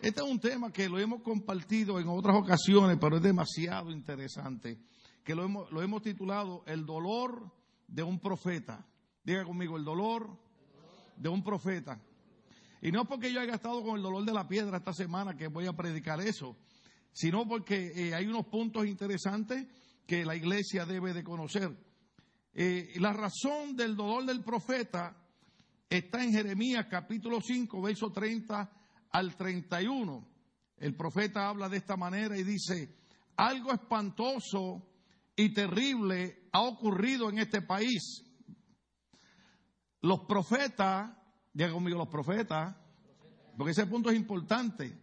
Este es un tema que lo hemos compartido en otras ocasiones, pero es demasiado interesante, que lo hemos, lo hemos titulado El dolor de un profeta. Diga conmigo, el dolor de un profeta. Y no porque yo haya estado con el dolor de la piedra esta semana que voy a predicar eso, sino porque eh, hay unos puntos interesantes que la iglesia debe de conocer. Eh, la razón del dolor del profeta está en Jeremías capítulo 5, verso 30 al 31. El profeta habla de esta manera y dice, algo espantoso y terrible ha ocurrido en este país. Los profetas, diga conmigo los profetas, porque ese punto es importante,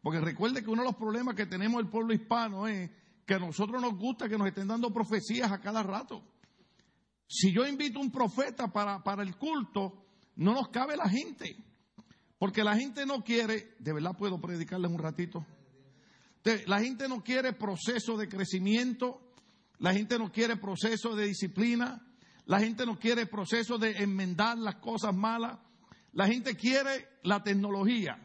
porque recuerde que uno de los problemas que tenemos el pueblo hispano es que a nosotros nos gusta que nos estén dando profecías a cada rato. Si yo invito a un profeta para, para el culto, no nos cabe la gente. Porque la gente no quiere, de verdad puedo predicarles un ratito. La gente no quiere proceso de crecimiento, la gente no quiere proceso de disciplina, la gente no quiere proceso de enmendar las cosas malas, la gente quiere la tecnología.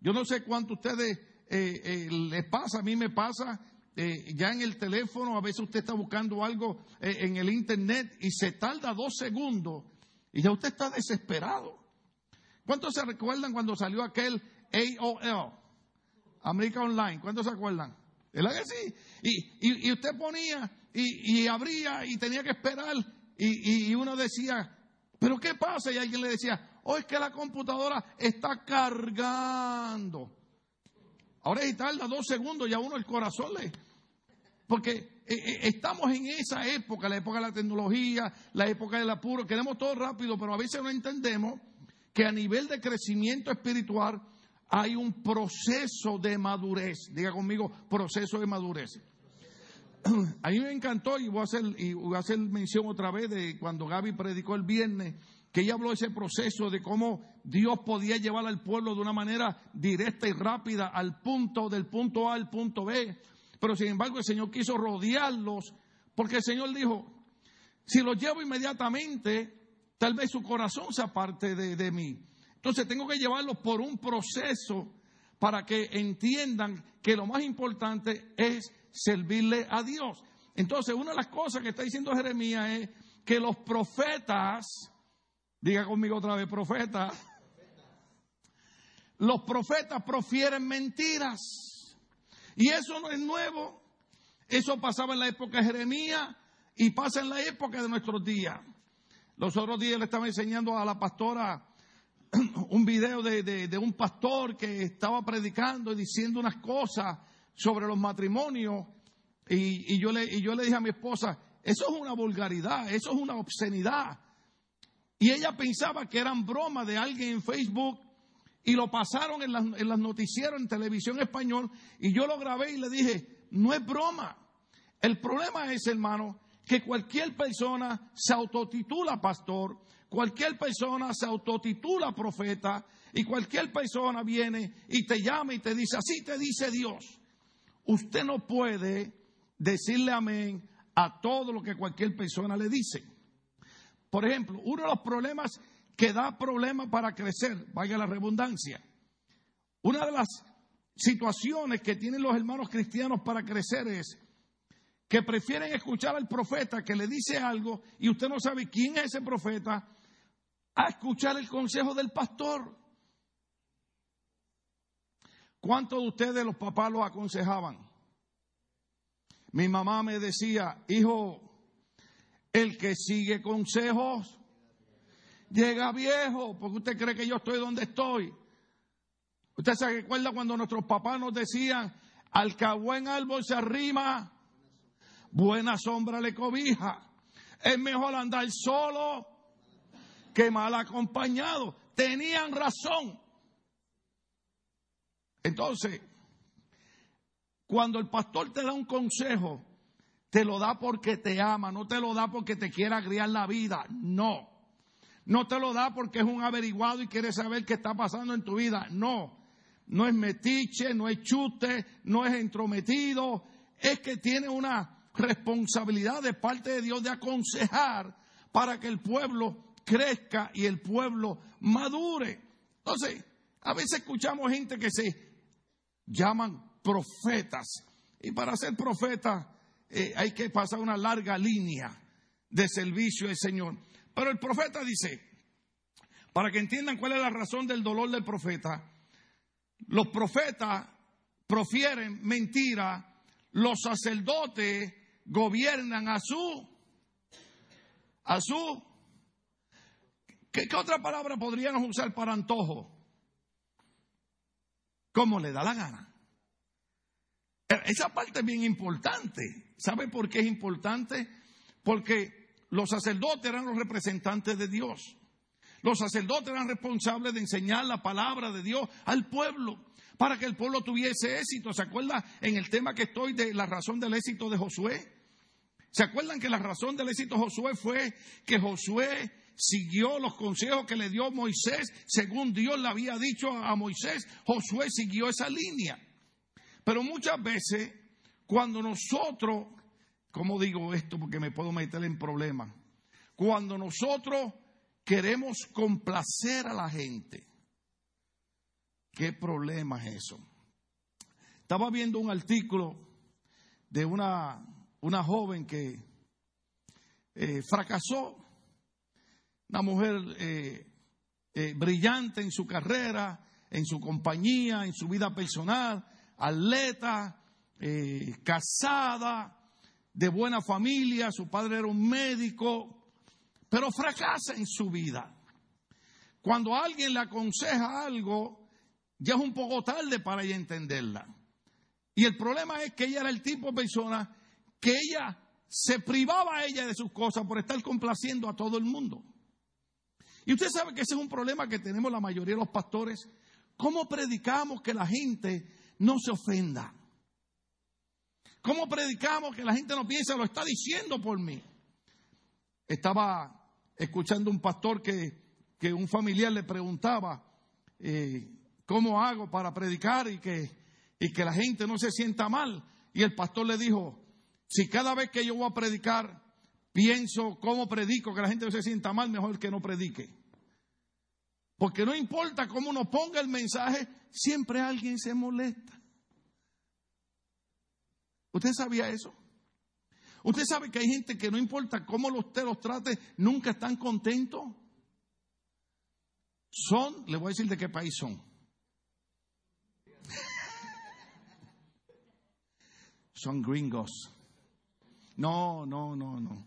Yo no sé cuánto a ustedes eh, eh, les pasa, a mí me pasa, eh, ya en el teléfono, a veces usted está buscando algo en el internet y se tarda dos segundos y ya usted está desesperado. ¿Cuántos se recuerdan cuando salió aquel AOL? América Online. ¿Cuántos se acuerdan? ¿Verdad que sí? Y, usted ponía y, abría y tenía que esperar y, uno decía, ¿pero qué pasa? Y alguien le decía, oh, es que la computadora está cargando. Ahora si tarda dos segundos, ya uno el corazón le... Porque eh, eh, estamos en esa época, la época de la tecnología, la época del apuro, queremos todo rápido, pero a veces no entendemos que a nivel de crecimiento espiritual hay un proceso de madurez. Diga conmigo, proceso de madurez. A mí me encantó y voy a hacer, y voy a hacer mención otra vez de cuando Gaby predicó el viernes, que ella habló de ese proceso de cómo Dios podía llevar al pueblo de una manera directa y rápida al punto, del punto A al punto B pero sin embargo el Señor quiso rodearlos porque el Señor dijo, si los llevo inmediatamente, tal vez su corazón se aparte de, de mí. Entonces tengo que llevarlos por un proceso para que entiendan que lo más importante es servirle a Dios. Entonces, una de las cosas que está diciendo Jeremías es que los profetas, diga conmigo otra vez, profetas, los profetas profieren mentiras. Y eso no es nuevo. Eso pasaba en la época de Jeremías y pasa en la época de nuestros días. Los otros días le estaba enseñando a la pastora un video de, un pastor que estaba predicando y diciendo unas cosas sobre los matrimonios. Y, yo le, y yo le dije a mi esposa, eso es una vulgaridad, eso es una obscenidad. Y ella pensaba que eran bromas de alguien en Facebook y lo pasaron en las, en en televisión español, y yo lo grabé y le dije, no es broma. El problema es, hermano, que cualquier persona se autotitula pastor, cualquier persona se autotitula profeta, y cualquier persona viene y te llama y te dice, así te dice Dios. Usted no puede decirle amén a todo lo que cualquier persona le dice. Por ejemplo, uno de los problemas que da problemas para crecer, vaya la redundancia. Una de las situaciones que tienen los hermanos cristianos para crecer es que prefieren escuchar al profeta que le dice algo y usted no sabe quién es ese profeta, a escuchar el consejo del pastor. ¿Cuántos de ustedes los papás los aconsejaban? Mi mamá me decía, hijo, el que sigue consejos llega viejo, porque usted cree que yo estoy donde estoy. Usted se recuerda cuando nuestros papás nos decían, al que a buen árbol se arrima, buena sombra le cobija. Es mejor andar solo que mal acompañado. Tenían razón. Entonces, cuando el pastor te da un consejo, te lo da porque te ama, no te lo da porque te quiera agriar la vida. No. No te lo da porque es un averiguado y quiere saber qué está pasando en tu vida. No, no es metiche, no es chute, no es entrometido. Es que tiene una responsabilidad de parte de Dios de aconsejar para que el pueblo crezca y el pueblo madure. Entonces, a veces escuchamos gente que se llaman profetas. Y para ser profeta eh, hay que pasar una larga línea de servicio al Señor. Pero el profeta dice, para que entiendan cuál es la razón del dolor del profeta, los profetas profieren mentira, los sacerdotes gobiernan a su, a su, ¿qué, qué otra palabra podríamos usar para antojo? Como le da la gana. Esa parte es bien importante. ¿Sabe por qué es importante? Porque los sacerdotes eran los representantes de Dios. Los sacerdotes eran responsables de enseñar la palabra de Dios al pueblo para que el pueblo tuviese éxito. ¿Se acuerda en el tema que estoy de la razón del éxito de Josué? ¿Se acuerdan que la razón del éxito de Josué fue que Josué siguió los consejos que le dio Moisés según Dios le había dicho a Moisés? Josué siguió esa línea. Pero muchas veces, cuando nosotros, ¿cómo digo esto? Porque me puedo meter en problemas. Cuando nosotros queremos complacer a la gente, ¿qué problema es eso? Estaba viendo un artículo de una, una joven que eh, fracasó, una mujer eh, eh, brillante en su carrera, en su compañía, en su vida personal, atleta, casada, de buena familia, su padre era un médico, pero fracasa en su vida. Cuando alguien le aconseja algo, ya es un poco tarde para ella entenderla. Y el problema es que ella era el tipo de persona que ella se privaba a ella de sus cosas por estar complaciendo a todo el mundo. Y usted sabe que ese es un problema que tenemos la mayoría de los pastores. ¿Cómo predicamos que la gente no se ofenda. ¿Cómo predicamos que la gente no piensa, lo está diciendo por mí? Estaba escuchando un pastor que, un familiar le preguntaba, eh, ¿cómo hago para predicar y que, y que la gente no se sienta mal? Y el pastor le dijo, si cada vez que yo voy a predicar pienso cómo predico, que la gente no se sienta mal, mejor que no predique. Porque no importa cómo uno ponga el mensaje, siempre alguien se molesta. ¿Usted sabía eso? Usted sabe que hay gente que no importa cómo usted los trate, nunca están contentos. Son, le voy a decir de qué país son. Son gringos. No, no, no, no.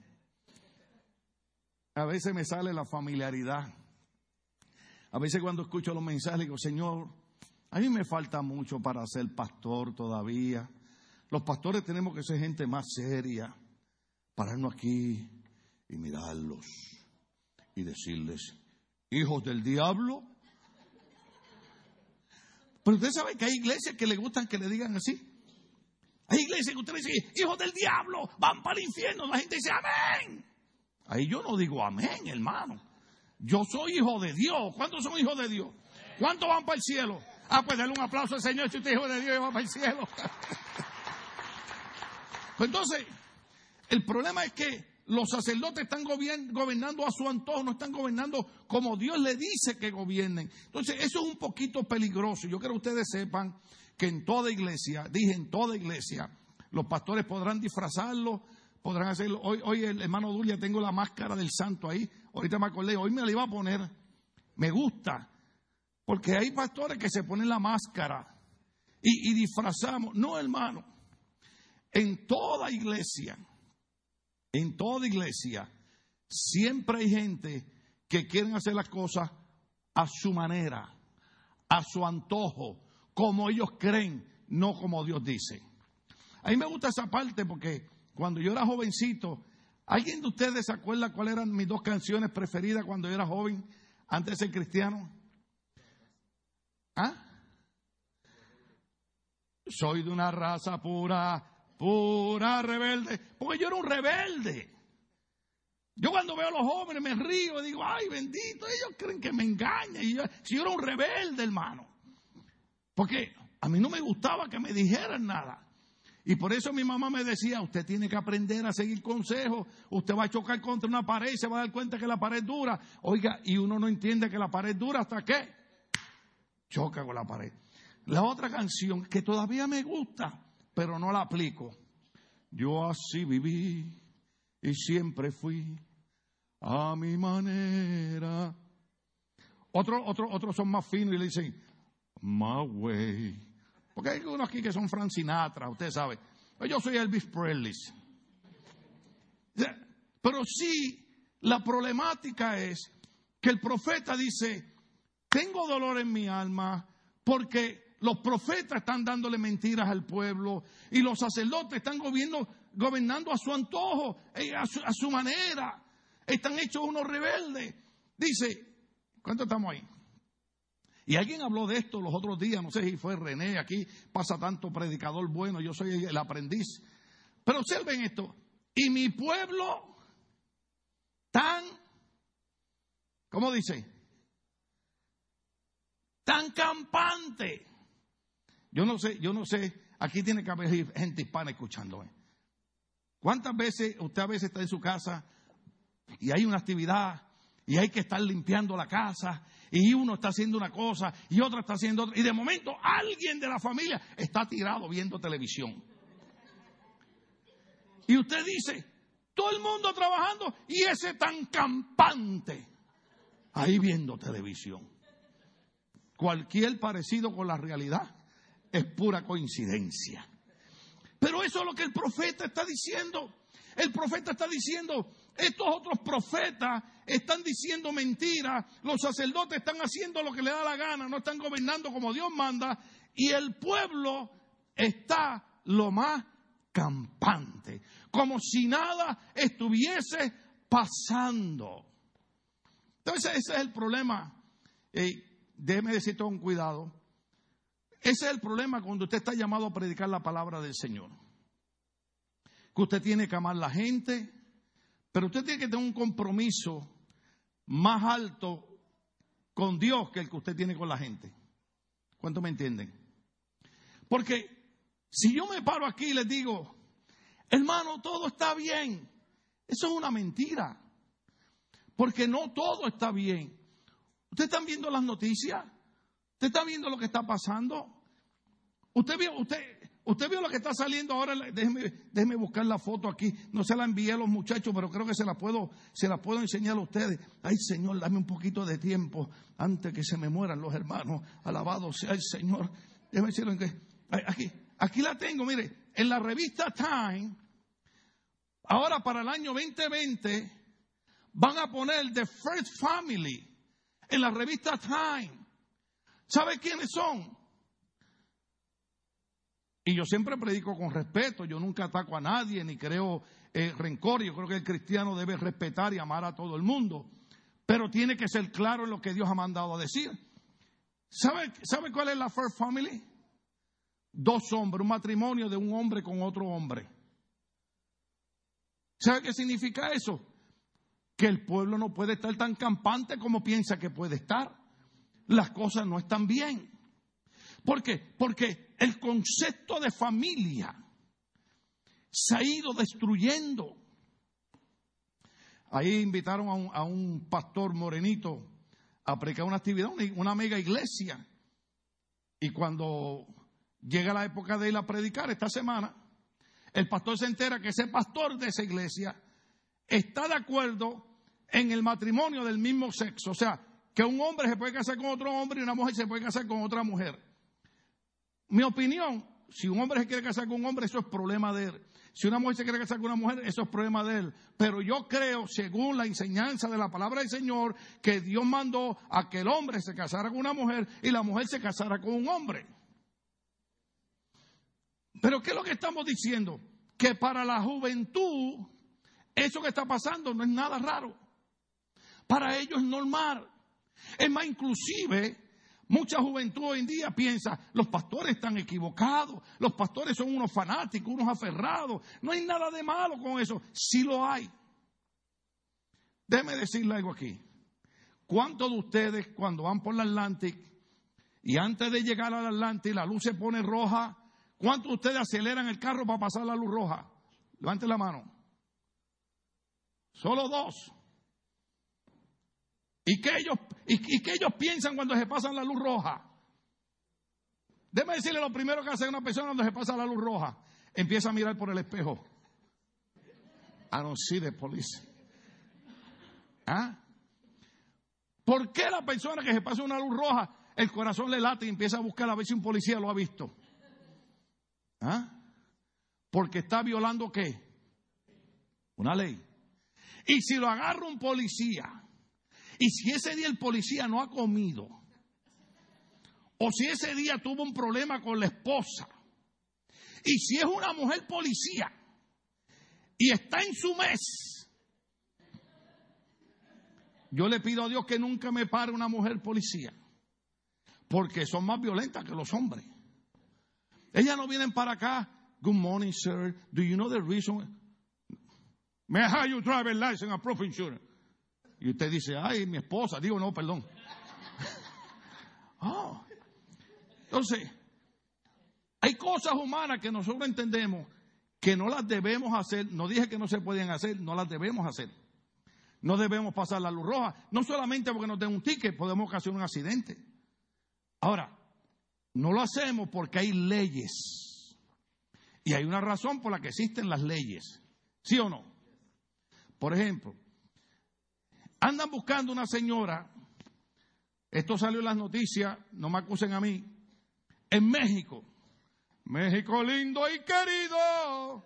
A veces me sale la familiaridad. A veces cuando escucho los mensajes digo, Señor, a mí me falta mucho para ser pastor todavía. Los pastores tenemos que ser gente más seria, pararnos aquí y mirarlos y decirles, hijos del diablo. Pero usted sabe que hay iglesias que le gustan que le digan así. Hay iglesias que usted dice, hijos del diablo, van para el infierno. La gente dice, amén. Ahí yo no digo amén, hermano. Yo soy hijo de Dios. ¿Cuántos son hijos de Dios? ¿Cuántos van para el cielo? Ah, pues denle un aplauso al Señor si usted es hijo de Dios y va para el cielo. Pues entonces, el problema es que los sacerdotes están gobernando a su antojo, no están gobernando como Dios le dice que gobiernen. Entonces, eso es un poquito peligroso. Yo quiero que ustedes sepan que en toda iglesia, dije en toda iglesia, los pastores podrán disfrazarlo, podrán hacerlo. Hoy, hoy el hermano Dulia, tengo la máscara del santo ahí. Ahorita me acordé, hoy me la iba a poner. Me gusta. Porque hay pastores que se ponen la máscara y, disfrazamos. No, hermano. En toda iglesia, en toda iglesia, siempre hay gente que quieren hacer las cosas a su manera, a su antojo, como ellos creen, no como Dios dice. A mí me gusta esa parte porque cuando yo era jovencito, ¿alguien de ustedes se acuerda cuáles eran mis dos canciones preferidas cuando yo era joven, antes de ser cristiano? ¿Ah? Soy de una raza pura, pura rebelde. Porque yo era un rebelde. Yo cuando veo a los jóvenes me río y digo, ay bendito, ellos creen que me engañan. Y yo, si yo era un rebelde, hermano. Porque a mí no me gustaba que me dijeran nada. Y por eso mi mamá me decía, usted tiene que aprender a seguir consejos, usted va a chocar contra una pared y se va a dar cuenta que la pared dura. Oiga, y uno no entiende que la pared dura hasta qué. choca con la pared. La otra canción que todavía me gusta, pero no la aplico. Yo así viví y siempre fui a mi manera. Otros otro, otros son más finos y le dicen, my way. Porque hay unos aquí que son Frank Sinatra, usted sabe. Yo soy Elvis Presley. Pero sí, la problemática es que el profeta dice, tengo dolor en mi alma porque los profetas están dándole mentiras al pueblo y los sacerdotes están gobernando, a su antojo, eh, a su, a su manera. Están hechos unos rebeldes. Dice, ¿cuánto estamos ahí? Y alguien habló de esto los otros días, no sé si fue René, aquí pasa tanto predicador bueno, yo soy el aprendiz. Pero observen esto, y mi pueblo tan, ¿cómo dice? Tan campante. Yo no sé, yo no sé, aquí tiene que haber gente hispana escuchándome. ¿Cuántas veces usted a veces está en su casa y hay una actividad y hay que estar limpiando la casa y uno está haciendo una cosa y otro está haciendo otra y de momento alguien de la familia está tirado viendo televisión. Y usted dice, todo el mundo trabajando y ese tan campante ahí viendo televisión. Cualquier parecido con la realidad es pura coincidencia. Pero eso es lo que el profeta está diciendo. El profeta está diciendo, estos otros profetas están diciendo mentiras, los sacerdotes están haciendo lo que le da la gana, no están gobernando como Dios manda, y el pueblo está lo más campante, como si nada estuviese pasando. Entonces ese es el problema. déjeme decir con cuidado. Ese es el problema cuando usted está llamado a predicar la palabra del Señor. Que usted tiene que amar a la gente, pero usted tiene que tener un compromiso más alto con Dios que el que usted tiene con la gente. ¿Cuánto me entienden? Porque si yo me paro aquí y les digo, hermano, todo está bien, eso es una mentira. Porque no todo está bien. ¿Ustedes están viendo las noticias? ¿Usted está viendo lo que está pasando? ¿Usted usted, Usted vio lo que está saliendo ahora, déjeme, buscar la foto aquí. No se la envié a los muchachos, pero creo que se la puedo, se la puedo enseñar a ustedes. Ay, Señor, dame un poquito de tiempo antes que se me mueran los hermanos. Alabado sea el Señor. Déjeme decirlo que. Aquí, aquí la tengo, mire, en la revista Time, ahora para el año 2020, van a poner The First Family en la revista Time. ¿Sabe quiénes son? Y yo siempre predico con respeto, yo nunca ataco a nadie ni creo eh, rencor, yo creo que el cristiano debe respetar y amar a todo el mundo, pero tiene que ser claro en lo que Dios ha mandado a decir. ¿Sabe, ¿Sabe cuál es la First Family? Dos hombres, un matrimonio de un hombre con otro hombre. ¿Sabe qué significa eso? Que el pueblo no puede estar tan campante como piensa que puede estar. Las cosas no están bien. ¿Por qué? Porque el concepto de familia se ha ido destruyendo. Ahí invitaron a un, pastor morenito a predicar una actividad, una, mega iglesia. Y cuando llega la época de ir a predicar esta semana, el pastor se entera que ese pastor de esa iglesia está de acuerdo en el matrimonio del mismo sexo. O sea, que un hombre se puede casar con otro hombre y una mujer se puede casar con otra mujer. Mi opinión, si un hombre se quiere casar con un hombre, eso es problema de él. Si una mujer se quiere casar con una mujer, eso es problema de él. Pero yo creo, según la enseñanza de la palabra del Señor, que Dios mandó a que el hombre se casara con una mujer y la mujer se casara con un hombre. Pero ¿qué es lo que estamos diciendo? Que para la juventud, eso que está pasando no es nada raro. Para ellos es normal. Es más, inclusive, Mucha juventud hoy en día piensa, los pastores están equivocados, los pastores son unos fanáticos, unos aferrados. No hay nada de malo con eso. Sí lo hay. Déjeme decirle algo aquí. ¿Cuántos de ustedes cuando van por la Atlantic y antes de llegar al Atlantic la luz se pone roja, cuántos de ustedes aceleran el carro para pasar la luz roja? Levante la mano. Solo dos. ¿Y qué ellos, y, ellos piensan cuando se pasan la luz roja? Déjeme decirle lo primero que hace una persona cuando se pasa la luz roja. Empieza a mirar por el espejo. I don't see the police. ¿Ah? ¿Por qué la persona que se pasa una luz roja, el corazón le late y empieza a buscar a ver si un policía lo ha visto? ¿Ah? Porque está violando qué? Una ley. Y si lo agarra un policía, y si ese día el policía no ha comido, o si ese día tuvo un problema con la esposa, y si es una mujer policía y está en su mes, yo le pido a Dios que nunca me pare una mujer policía, porque son más violentas que los hombres. Ellas no vienen para acá. Good morning, sir. Do you know the reason? May I have your driver license and proof insurance? Y usted dice, ay, mi esposa. Digo, no, perdón. oh. Entonces, hay cosas humanas que nosotros entendemos que no las debemos hacer. No dije que no se pueden hacer, no las debemos hacer. No debemos pasar la luz roja. No solamente porque nos den un ticket, podemos ocasionar un accidente. Ahora, no lo hacemos porque hay leyes. Y hay una razón por la que existen las leyes. ¿Sí o no? Por ejemplo, andan buscando una señora, esto salió en las noticias, no me acusen a mí, en México. México lindo y querido,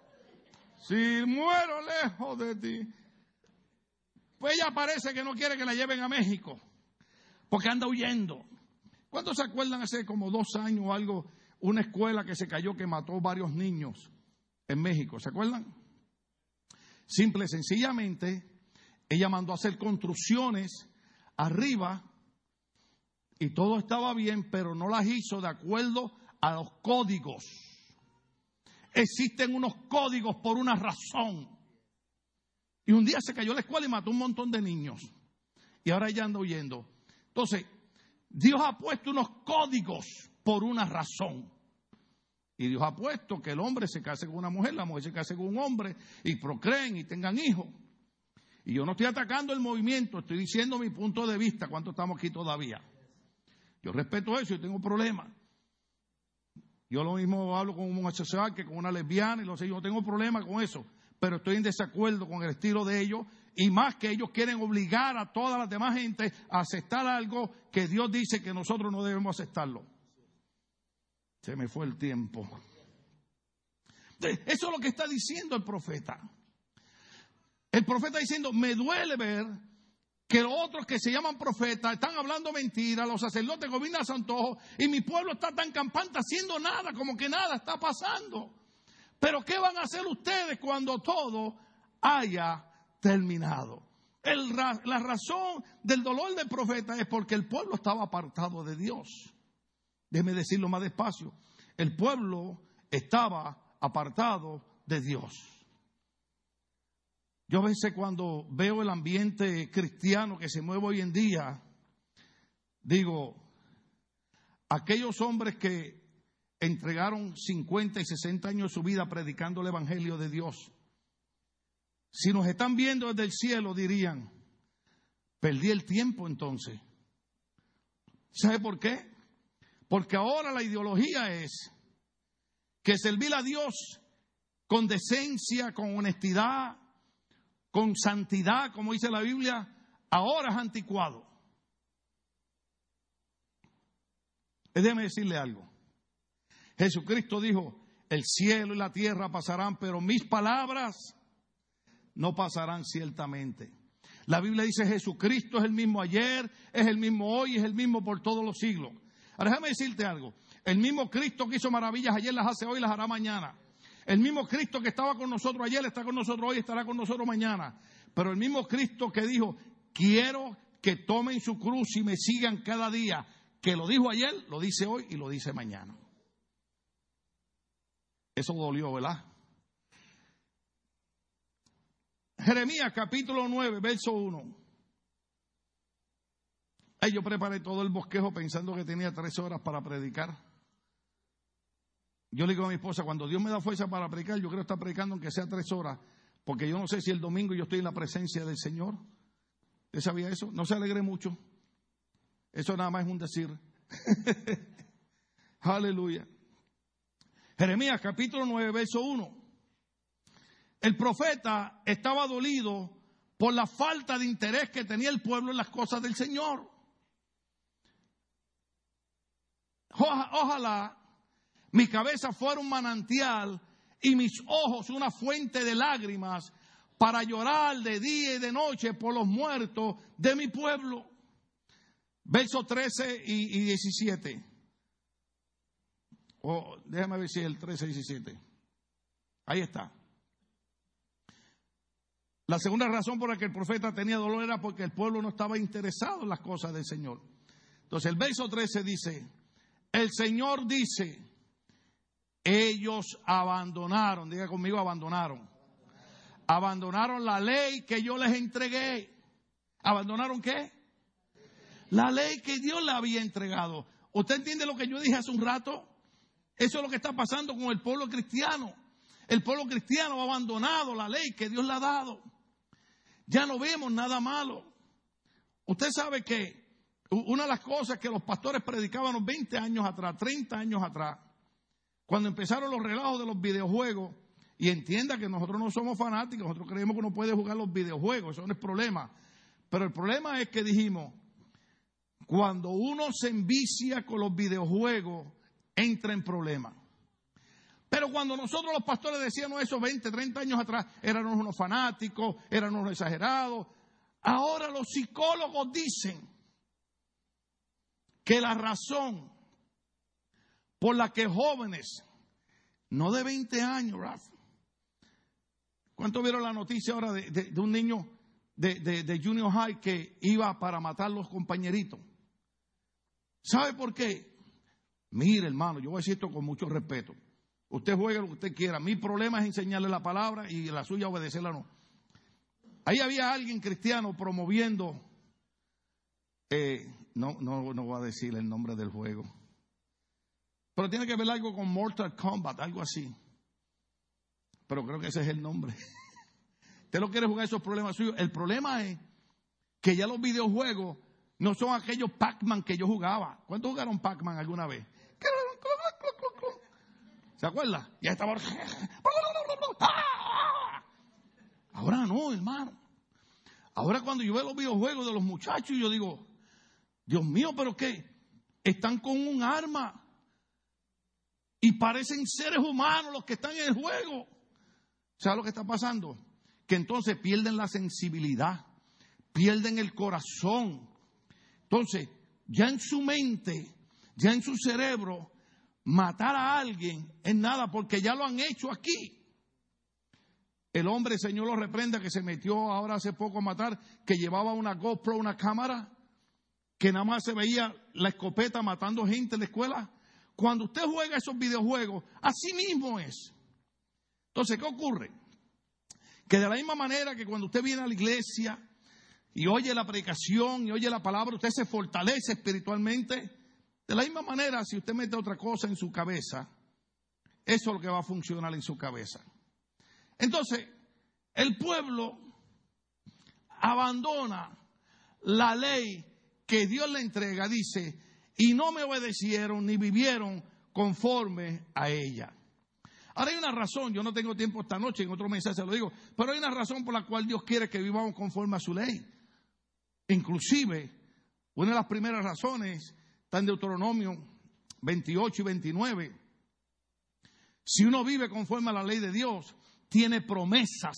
si muero lejos de ti. Pues ella parece que no quiere que la lleven a México, porque anda huyendo. ¿Cuántos se acuerdan hace como dos años o algo, una escuela que se cayó que mató varios niños en México? ¿Se acuerdan? Simple sencillamente, ella mandó a hacer construcciones arriba y todo estaba bien, pero no las hizo de acuerdo a los códigos. Existen unos códigos por una razón. Y un día se cayó la escuela y mató un montón de niños. Y ahora ella anda huyendo. Entonces, Dios ha puesto unos códigos por una razón. Y Dios ha puesto que el hombre se case con una mujer, la mujer se case con un hombre y procreen y tengan hijos. Y yo no estoy atacando el movimiento, estoy diciendo mi punto de vista, cuánto estamos aquí todavía. Yo respeto eso y tengo problemas. Yo lo mismo hablo con un homosexual que con una lesbiana y lo sé, yo no tengo problema con eso, pero estoy en desacuerdo con el estilo de ellos y más que ellos quieren obligar a todas las demás gente a aceptar algo que Dios dice que nosotros no debemos aceptarlo. Se me fue el tiempo. Eso es lo que está diciendo el profeta. El profeta diciendo, me duele ver que los otros que se llaman profetas están hablando mentiras, los sacerdotes gobiernan a y mi pueblo está tan campante haciendo nada, como que nada está pasando. Pero ¿qué van a hacer ustedes cuando todo haya terminado. la razón del dolor del profeta es porque el pueblo estaba apartado de Dios. Déjeme decirlo más despacio. El pueblo estaba apartado de Dios. Yo a veces cuando veo el ambiente cristiano que se mueve hoy en día, digo, aquellos hombres que entregaron 50 y 60 años de su vida predicando el Evangelio de Dios, si nos están viendo desde el cielo, dirían, perdí el tiempo entonces. ¿Sabe por qué? Porque ahora la ideología es que servir a Dios con decencia, con honestidad, con santidad, como dice la Biblia, ahora es anticuado. Déjeme decirle algo. Jesucristo dijo, el cielo y la tierra pasarán, pero mis palabras no pasarán ciertamente. La Biblia dice Jesucristo es el mismo ayer, es el mismo hoy, es el mismo por todos los siglos. Ahora déjame decirte algo. El mismo Cristo que hizo maravillas ayer las hace hoy, las hará mañana. El mismo Cristo que estaba con nosotros ayer está con nosotros hoy, estará con nosotros mañana. Pero el mismo Cristo que dijo, quiero que tomen su cruz y me sigan cada día, que lo dijo ayer, lo dice hoy y lo dice mañana. Eso dolió, ¿verdad? Jeremías capítulo 9, verso 1. Ay, yo preparé todo el bosquejo pensando que tenía tres horas para predicar. Yo le digo a mi esposa, cuando Dios me da fuerza para predicar, yo creo estar predicando aunque sea tres horas, porque yo no sé si el domingo yo estoy en la presencia del Señor. ¿Usted sabía eso? No se alegre mucho. Eso nada más es un decir. Aleluya. Jeremías capítulo 9, verso 1. El profeta estaba dolido por la falta de interés que tenía el pueblo en las cosas del Señor. Ojalá mi cabeza fuera un manantial y mis ojos una fuente de lágrimas para llorar de día y de noche por los muertos de mi pueblo. Versos 13 y, 17. Oh, déjame ver si el 13 y 17. Ahí está. La segunda razón por la que el profeta tenía dolor era porque el pueblo no estaba interesado en las cosas del Señor. Entonces el verso 13 dice, el Señor dice, ellos abandonaron, diga conmigo, abandonaron. Abandonaron la ley que yo les entregué. ¿Abandonaron qué? La ley que Dios le había entregado. ¿Usted entiende lo que yo dije hace un rato? Eso es lo que está pasando con el pueblo cristiano. El pueblo cristiano ha abandonado la ley que Dios le ha dado. Ya no vemos nada malo. Usted sabe que una de las cosas que los pastores predicaban 20 años atrás, 30 años atrás, cuando empezaron los relajos de los videojuegos, y entienda que nosotros no somos fanáticos, nosotros creemos que uno puede jugar los videojuegos, eso no es problema. Pero el problema es que dijimos, cuando uno se envicia con los videojuegos, entra en problemas. Pero cuando nosotros los pastores decíamos eso 20, 30 años atrás, éramos unos fanáticos, éramos unos exagerados. Ahora los psicólogos dicen que la razón por la que jóvenes, no de 20 años, Rafa, ¿cuánto vieron la noticia ahora de, un niño de, de, Junior High que iba para matar a los compañeritos? ¿Sabe por qué? Mire, hermano, yo voy a decir esto con mucho respeto. Usted juegue lo que usted quiera. Mi problema es enseñarle la palabra y la suya obedecerla no. Ahí había alguien cristiano promoviendo, eh, no, no, no voy a decir el nombre del juego, pero tiene que ver algo con Mortal Kombat, algo así. Pero creo que ese es el nombre. Usted no quiere jugar esos problemas suyos. El problema es que ya los videojuegos no son aquellos Pac-Man que yo jugaba. ¿Cuántos jugaron Pac-Man alguna vez? ¿Se acuerda? Ya estaba. Ahora no, hermano. Ahora cuando yo veo los videojuegos de los muchachos, yo digo, Dios mío, pero qué? Están con un arma y parecen seres humanos los que están en el juego. ¿Sabe lo que está pasando? Que entonces pierden la sensibilidad, pierden el corazón. Entonces, ya en su mente, ya en su cerebro, matar a alguien es nada porque ya lo han hecho aquí. El hombre, Señor lo reprenda, que se metió ahora hace poco a matar, que llevaba una GoPro, una cámara, que nada más se veía la escopeta matando gente en la escuela. Cuando usted juega esos videojuegos, así mismo es. Entonces, ¿qué ocurre? Que de la misma manera que cuando usted viene a la iglesia y oye la predicación y oye la palabra, usted se fortalece espiritualmente. De la misma manera, si usted mete otra cosa en su cabeza, eso es lo que va a funcionar en su cabeza. Entonces, el pueblo abandona la ley que Dios le entrega, dice, y no me obedecieron ni vivieron conforme a ella. Ahora hay una razón, yo no tengo tiempo esta noche, en otro mensaje lo digo, pero hay una razón por la cual Dios quiere que vivamos conforme a su ley. Inclusive, una de las primeras razones está en Deuteronomio 28 y 29. Si uno vive conforme a la ley de Dios, tiene promesas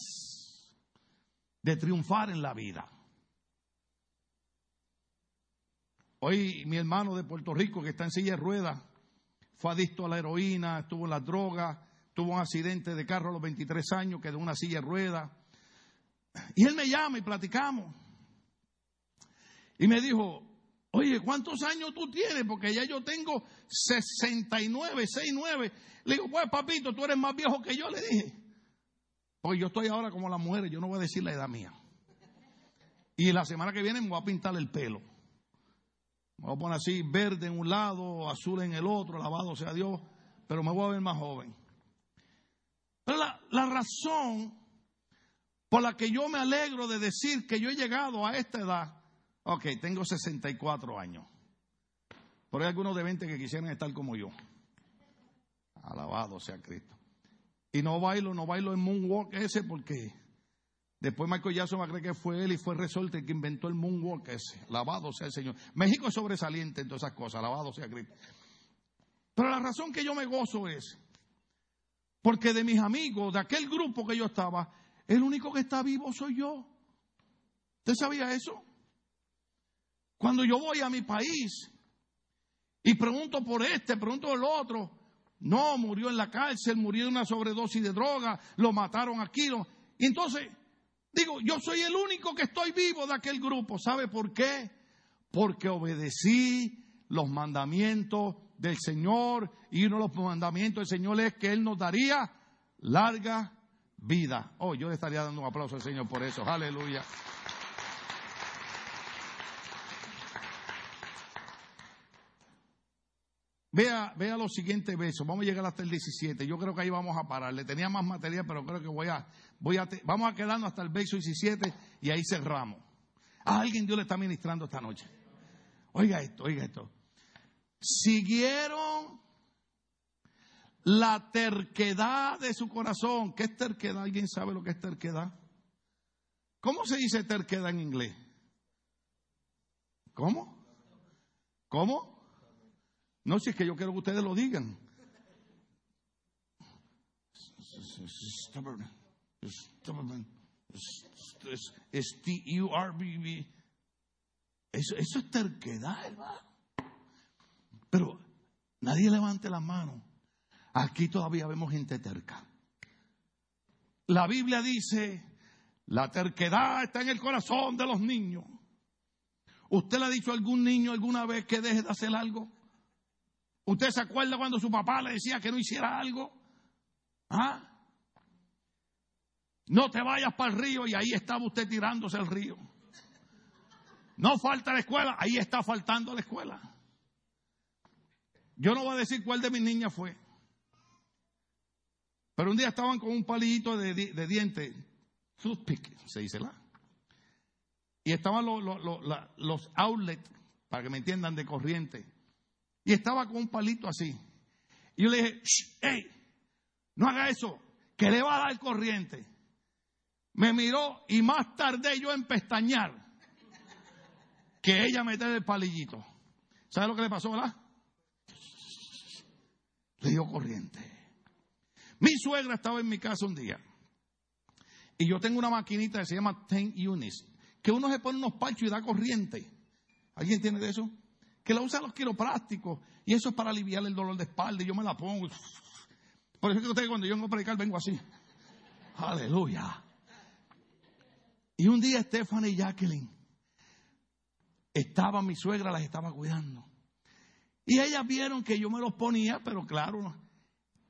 de triunfar en la vida. Hoy mi hermano de Puerto Rico que está en silla de ruedas fue adicto a la heroína, estuvo en la droga, tuvo un accidente de carro a los 23 años, quedó en una silla de ruedas. Y él me llama y platicamos. Y me dijo, oye, ¿cuántos años tú tienes? Porque ya yo tengo 69, 69. Le digo, pues papito, tú eres más viejo que yo, le dije. Pues yo estoy ahora como las mujeres, yo no voy a decir la edad mía. Y la semana que viene me voy a pintar el pelo. Me voy a poner así, verde en un lado, azul en el otro, lavado sea Dios, pero me voy a ver más joven. Pero la, la razón por la que yo me alegro de decir que yo he llegado a esta edad, ok, tengo 64 años. Pero hay algunos de 20 que quisieran estar como yo. Alabado sea Cristo. Y no bailo, no bailo en moonwalk ese porque después Michael Jackson creer que fue él y fue Resorte el que inventó el moonwalk ese. Alabado sea el Señor. México es sobresaliente en todas esas cosas. Alabado sea Cristo. Pero la razón que yo me gozo es porque de mis amigos, de aquel grupo que yo estaba, el único que está vivo soy yo. ¿Usted sabía eso? Cuando yo voy a mi país y pregunto por este, pregunto por el otro, no, murió en la cárcel, murió de una sobredosis de droga, lo mataron aquí. Y entonces, digo, yo soy el único que estoy vivo de aquel grupo. ¿Sabe por qué? Porque obedecí los mandamientos del Señor y uno de los mandamientos del Señor es que Él nos daría larga vida. Oh, yo le estaría dando un aplauso al Señor por eso. Aleluya. Vea, vea los siguientes versos. Vamos a llegar hasta el 17. Yo creo que ahí vamos a parar. Le tenía más material, pero creo que voy a, voy a, vamos a quedarnos hasta el verso 17 y ahí cerramos. A alguien Dios le está ministrando esta noche. Oiga esto, oiga esto. Siguieron la terquedad de su corazón. ¿Qué es terquedad? ¿Alguien sabe lo que es terquedad? ¿Cómo se dice terquedad en inglés? ¿Cómo? ¿Cómo? No, si es que yo quiero que ustedes lo digan. Stubborn. Eso, eso es terquedad, hermano. Pero nadie levante la mano. Aquí todavía vemos gente terca. La Biblia dice, la terquedad está en el corazón de los niños. ¿Usted le ha dicho a algún niño alguna vez que deje de hacer algo? ¿Usted se acuerda cuando su papá le decía que no hiciera algo? ¿Ah? No te vayas para el río y ahí estaba usted tirándose al río. No falta la escuela, ahí está faltando la escuela. Yo no voy a decir cuál de mis niñas fue. Pero un día estaban con un palillito de, de diente, toothpick, se dice la. Y estaban los, los outlets, para que me entiendan, de corriente. Y estaba con un palito así. Y yo le dije, hey, no haga eso, que le va a dar corriente. Me miró y más tarde yo en pestañear que ella meter el palillito. ¿Sabe lo que le pasó, verdad? Le dio corriente. Mi suegra estaba en mi casa un día. Y yo tengo una maquinita que se llama Ten Units. Que uno se pone unos pachos y da corriente. ¿Alguien tiene de eso? Que la usan los quiroprácticos y eso es para aliviar el dolor de espalda y yo me la pongo. Por eso que ustedes cuando yo vengo a predicar vengo así. Aleluya. Y un día Stephanie y Jacqueline estaba mi suegra, las estaba cuidando. Y ellas vieron que yo me los ponía, pero claro,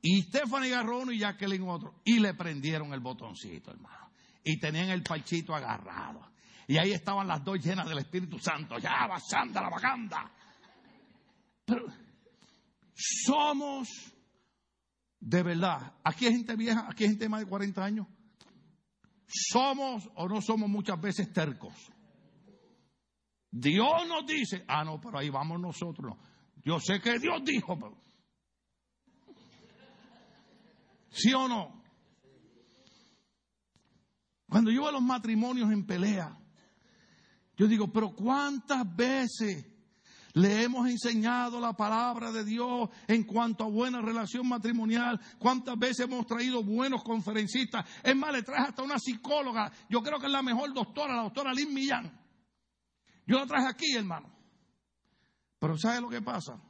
y Stephanie agarró uno y Jacqueline otro. Y le prendieron el botoncito, hermano. Y tenían el parchito agarrado. Y ahí estaban las dos llenas del Espíritu Santo. Ya, basanda la bacanda. Somos de verdad. Aquí hay gente vieja, aquí hay gente de más de 40 años. Somos o no somos muchas veces tercos. Dios nos dice, ah, no, pero ahí vamos nosotros. Yo sé que Dios dijo. ¿Sí o no? Cuando yo veo los matrimonios en pelea, yo digo, pero ¿cuántas veces le hemos enseñado la palabra de Dios en cuanto a buena relación matrimonial. ¿Cuántas veces hemos traído buenos conferencistas? Es más, le traje hasta una psicóloga. Yo creo que es la mejor doctora, la doctora Lynn Millán. Yo la traje aquí, hermano. Pero ¿sabe lo que pasa?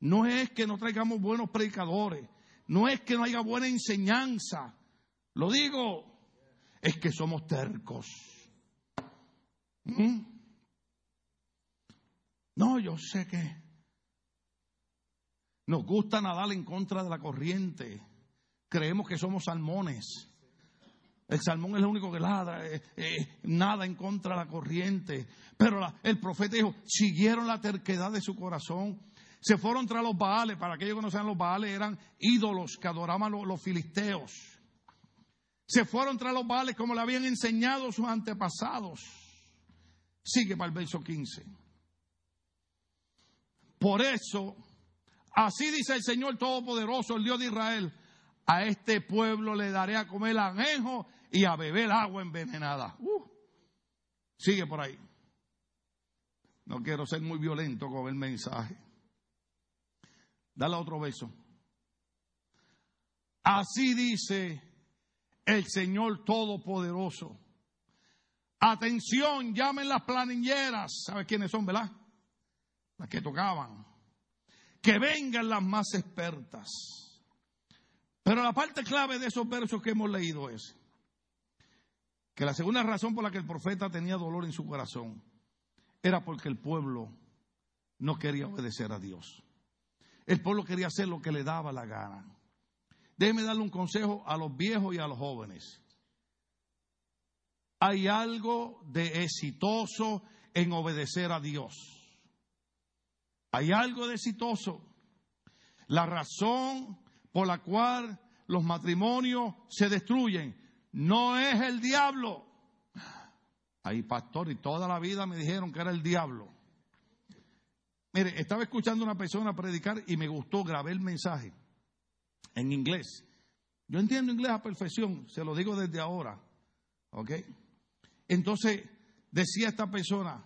No es que no traigamos buenos predicadores. No es que no haya buena enseñanza. Lo digo, es que somos tercos. ¿Mm? No, yo sé que nos gusta nadar en contra de la corriente. Creemos que somos salmones. El salmón es el único que nada, eh, eh, nada en contra de la corriente. Pero el profeta dijo, siguieron la terquedad de su corazón. Se fueron tras los baales. Para aquellos que no saben, los baales eran ídolos que adoraban los, los filisteos. Se fueron tras los baales como le habían enseñado sus antepasados. Sigue para el verso 15. Por eso Así dice el Señor Todopoderoso, el Dios de Israel. A este pueblo le daré a comer anejo y a beber agua envenenada. Uh, sigue por ahí. No quiero ser muy violento con el mensaje. Dale otro beso. Así dice el Señor Todopoderoso. Atención, llamen las planilleras. ¿Sabe quiénes son, verdad? Las que tocaban. Que vengan las más expertas. Pero la parte clave de esos versos que hemos leído es que la segunda razón por la que el profeta tenía dolor en su corazón era porque el pueblo no quería obedecer a Dios. El pueblo quería hacer lo que le daba la gana. Déjeme darle un consejo a los viejos y a los jóvenes. Hay algo de exitoso en obedecer a Dios. Hay algo de exitoso. La razón por la cual los matrimonios se destruyen no es el diablo. Hay pastor y toda la vida me dijeron que era el diablo. Mire, estaba escuchando a una persona predicar y me gustó, grabé el mensaje en inglés. Yo entiendo inglés a perfección, se lo digo desde ahora. ¿Ok? Entonces decía esta persona,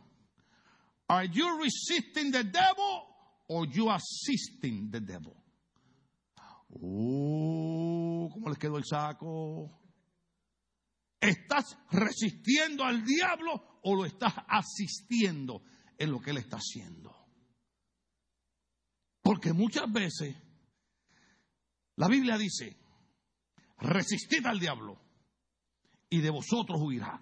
¿Are you resisting the devil or you assisting the devil? Uh, ¿cómo les quedó el saco? ¿Estás resistiendo al diablo o lo estás asistiendo en lo que él está haciendo? Porque muchas veces la Biblia dice, resistid al diablo y de vosotros huirá.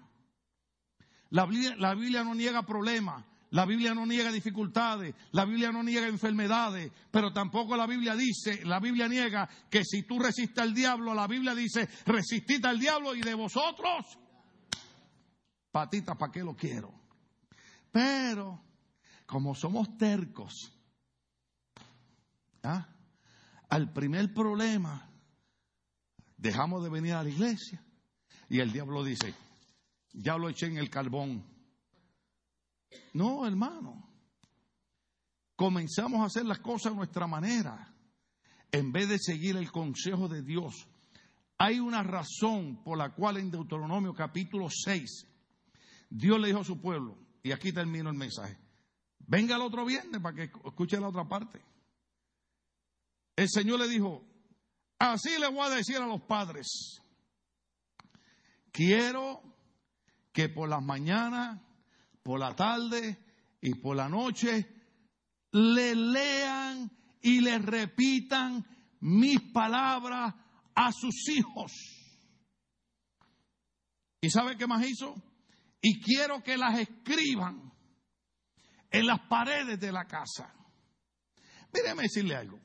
La Biblia, no niega problemas, la Biblia no niega dificultades, la Biblia no niega enfermedades, pero tampoco la Biblia dice, la Biblia niega que si tú resistes al diablo, la Biblia dice, resistid al diablo y de vosotros, patita, ¿para qué lo quiero? Pero, como somos tercos, ¿ah? al primer problema, dejamos de venir a la iglesia y el diablo dice, ya lo eché en el carbón. No, hermano. Comenzamos a hacer las cosas a nuestra manera en vez de seguir el consejo de Dios. Hay una razón por la cual en Deuteronomio capítulo 6 Dios le dijo a su pueblo, y aquí termino el mensaje, venga el otro viernes para que escuche la otra parte. El Señor le dijo, así le voy a decir a los padres, quiero que por las mañanas, por la tarde y por la noche le lean y le repitan mis palabras a sus hijos. ¿Y sabe qué más hizo? Y quiero que las escriban en las paredes de la casa. Míreme decirle algo.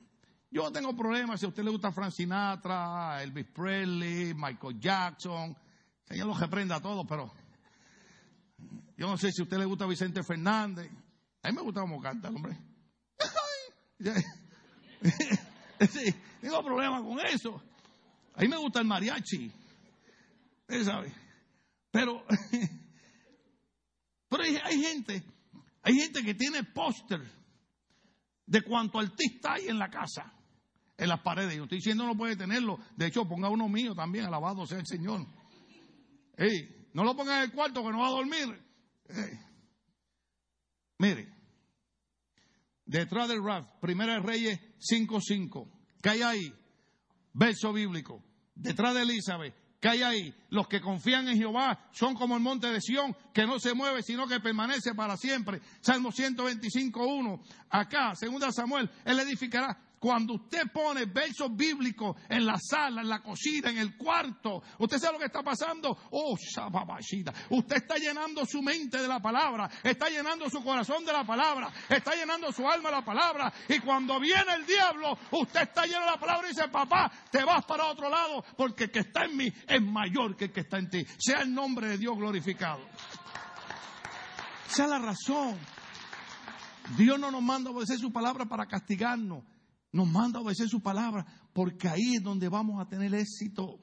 Yo no tengo problemas si a usted le gusta Frank Sinatra, Elvis Presley, Michael Jackson. Señor lo reprenda a todos, pero yo no sé si a usted le gusta Vicente Fernández. A mí me gusta cómo canta el hombre. sí, tengo problemas con eso. A mí me gusta el mariachi. Usted sabe. Pero, pero hay, hay gente, hay gente que tiene póster de cuánto artista hay en la casa en las paredes. Yo estoy diciendo no puede tenerlo. De hecho, ponga uno mío también, alabado sea el Señor. no lo ponga en el cuarto que no va a dormir. Mire, detrás del RAF, Primera de Reyes 5.5, ¿qué hay ahí? Verso bíblico. Detrás de Elizabeth, ¿qué hay ahí? Los que confían en Jehová son como el monte de Sión, que no se mueve, sino que permanece para siempre. Salmo 125.1. Acá, segunda Samuel, él edificará cuando usted pone versos bíblicos en la sala, en la cocina, en el cuarto, ¿usted sabe lo que está pasando? Oh, Shababashida. Usted está llenando su mente de la palabra, está llenando su corazón de la palabra, está llenando su alma de la palabra. Y cuando viene el diablo, usted está lleno de la palabra y dice, papá, te vas para otro lado, porque el que está en mí es mayor que el que está en ti. Sea el nombre de Dios glorificado. Sea la razón. Dios no nos manda a obedecer su palabra para castigarnos. Nos manda a obedecer su palabra porque ahí es donde vamos a tener éxito.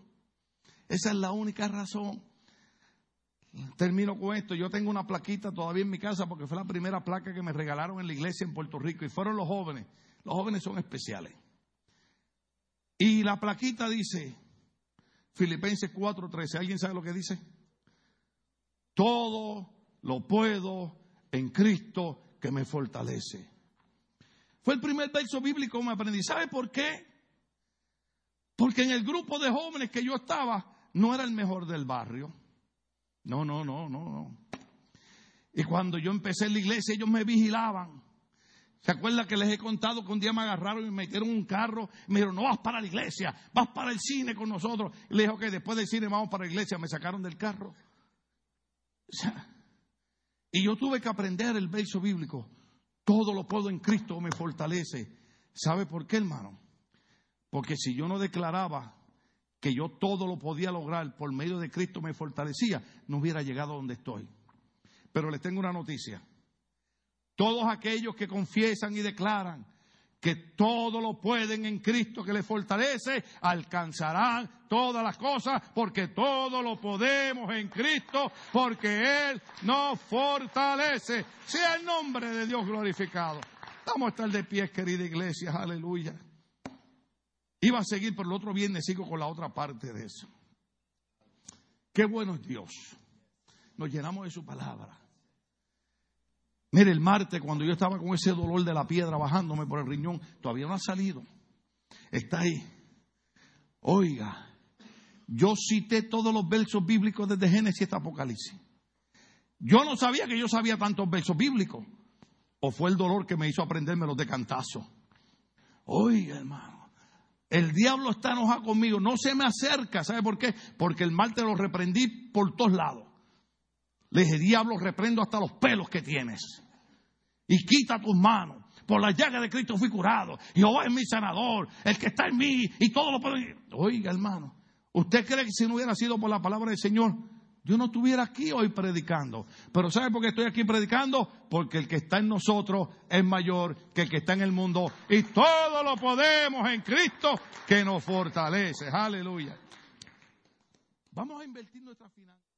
Esa es la única razón. Termino con esto. Yo tengo una plaquita todavía en mi casa porque fue la primera placa que me regalaron en la iglesia en Puerto Rico y fueron los jóvenes. Los jóvenes son especiales. Y la plaquita dice, Filipenses 4:13, ¿alguien sabe lo que dice? Todo lo puedo en Cristo que me fortalece. Fue el primer verso bíblico que me aprendí. ¿Sabe por qué? Porque en el grupo de jóvenes que yo estaba no era el mejor del barrio. No, no, no, no, no. Y cuando yo empecé en la iglesia, ellos me vigilaban. ¿Se acuerda que les he contado que un día me agarraron y me metieron un carro? Me dijeron, no vas para la iglesia, vas para el cine con nosotros. Y le dije, ok, después del cine vamos para la iglesia. Me sacaron del carro. y yo tuve que aprender el verso bíblico. Todo lo puedo en Cristo me fortalece. ¿Sabe por qué, hermano? Porque si yo no declaraba que yo todo lo podía lograr por medio de Cristo me fortalecía, no hubiera llegado donde estoy. Pero les tengo una noticia. Todos aquellos que confiesan y declaran que todo lo pueden en Cristo que les fortalece, alcanzarán todas las cosas, porque todo lo podemos en Cristo, porque Él nos fortalece. Sea el nombre de Dios glorificado. Vamos a estar de pie, querida iglesia, aleluya. Iba a seguir, pero el otro viernes sigo con la otra parte de eso. Qué bueno es Dios. Nos llenamos de su palabra. Mire, el martes, cuando yo estaba con ese dolor de la piedra bajándome por el riñón, todavía no ha salido. Está ahí. Oiga, yo cité todos los versos bíblicos desde Génesis hasta Apocalipsis. Yo no sabía que yo sabía tantos versos bíblicos. O fue el dolor que me hizo aprenderme los de cantazo. Oiga, hermano, el diablo está enojado conmigo. No se me acerca. ¿Sabe por qué? Porque el mal te lo reprendí por todos lados. Le dije, diablo, reprendo hasta los pelos que tienes. Y quita tus manos. Por la llaga de Cristo fui curado. Jehová es mi sanador, el que está en mí y todo lo puede. Oiga, hermano, ¿usted cree que si no hubiera sido por la palabra del Señor, yo no estuviera aquí hoy predicando? Pero ¿sabe por qué estoy aquí predicando? Porque el que está en nosotros es mayor que el que está en el mundo. Y todo lo podemos en Cristo que nos fortalece. Aleluya. Vamos a invertir nuestra finanzas.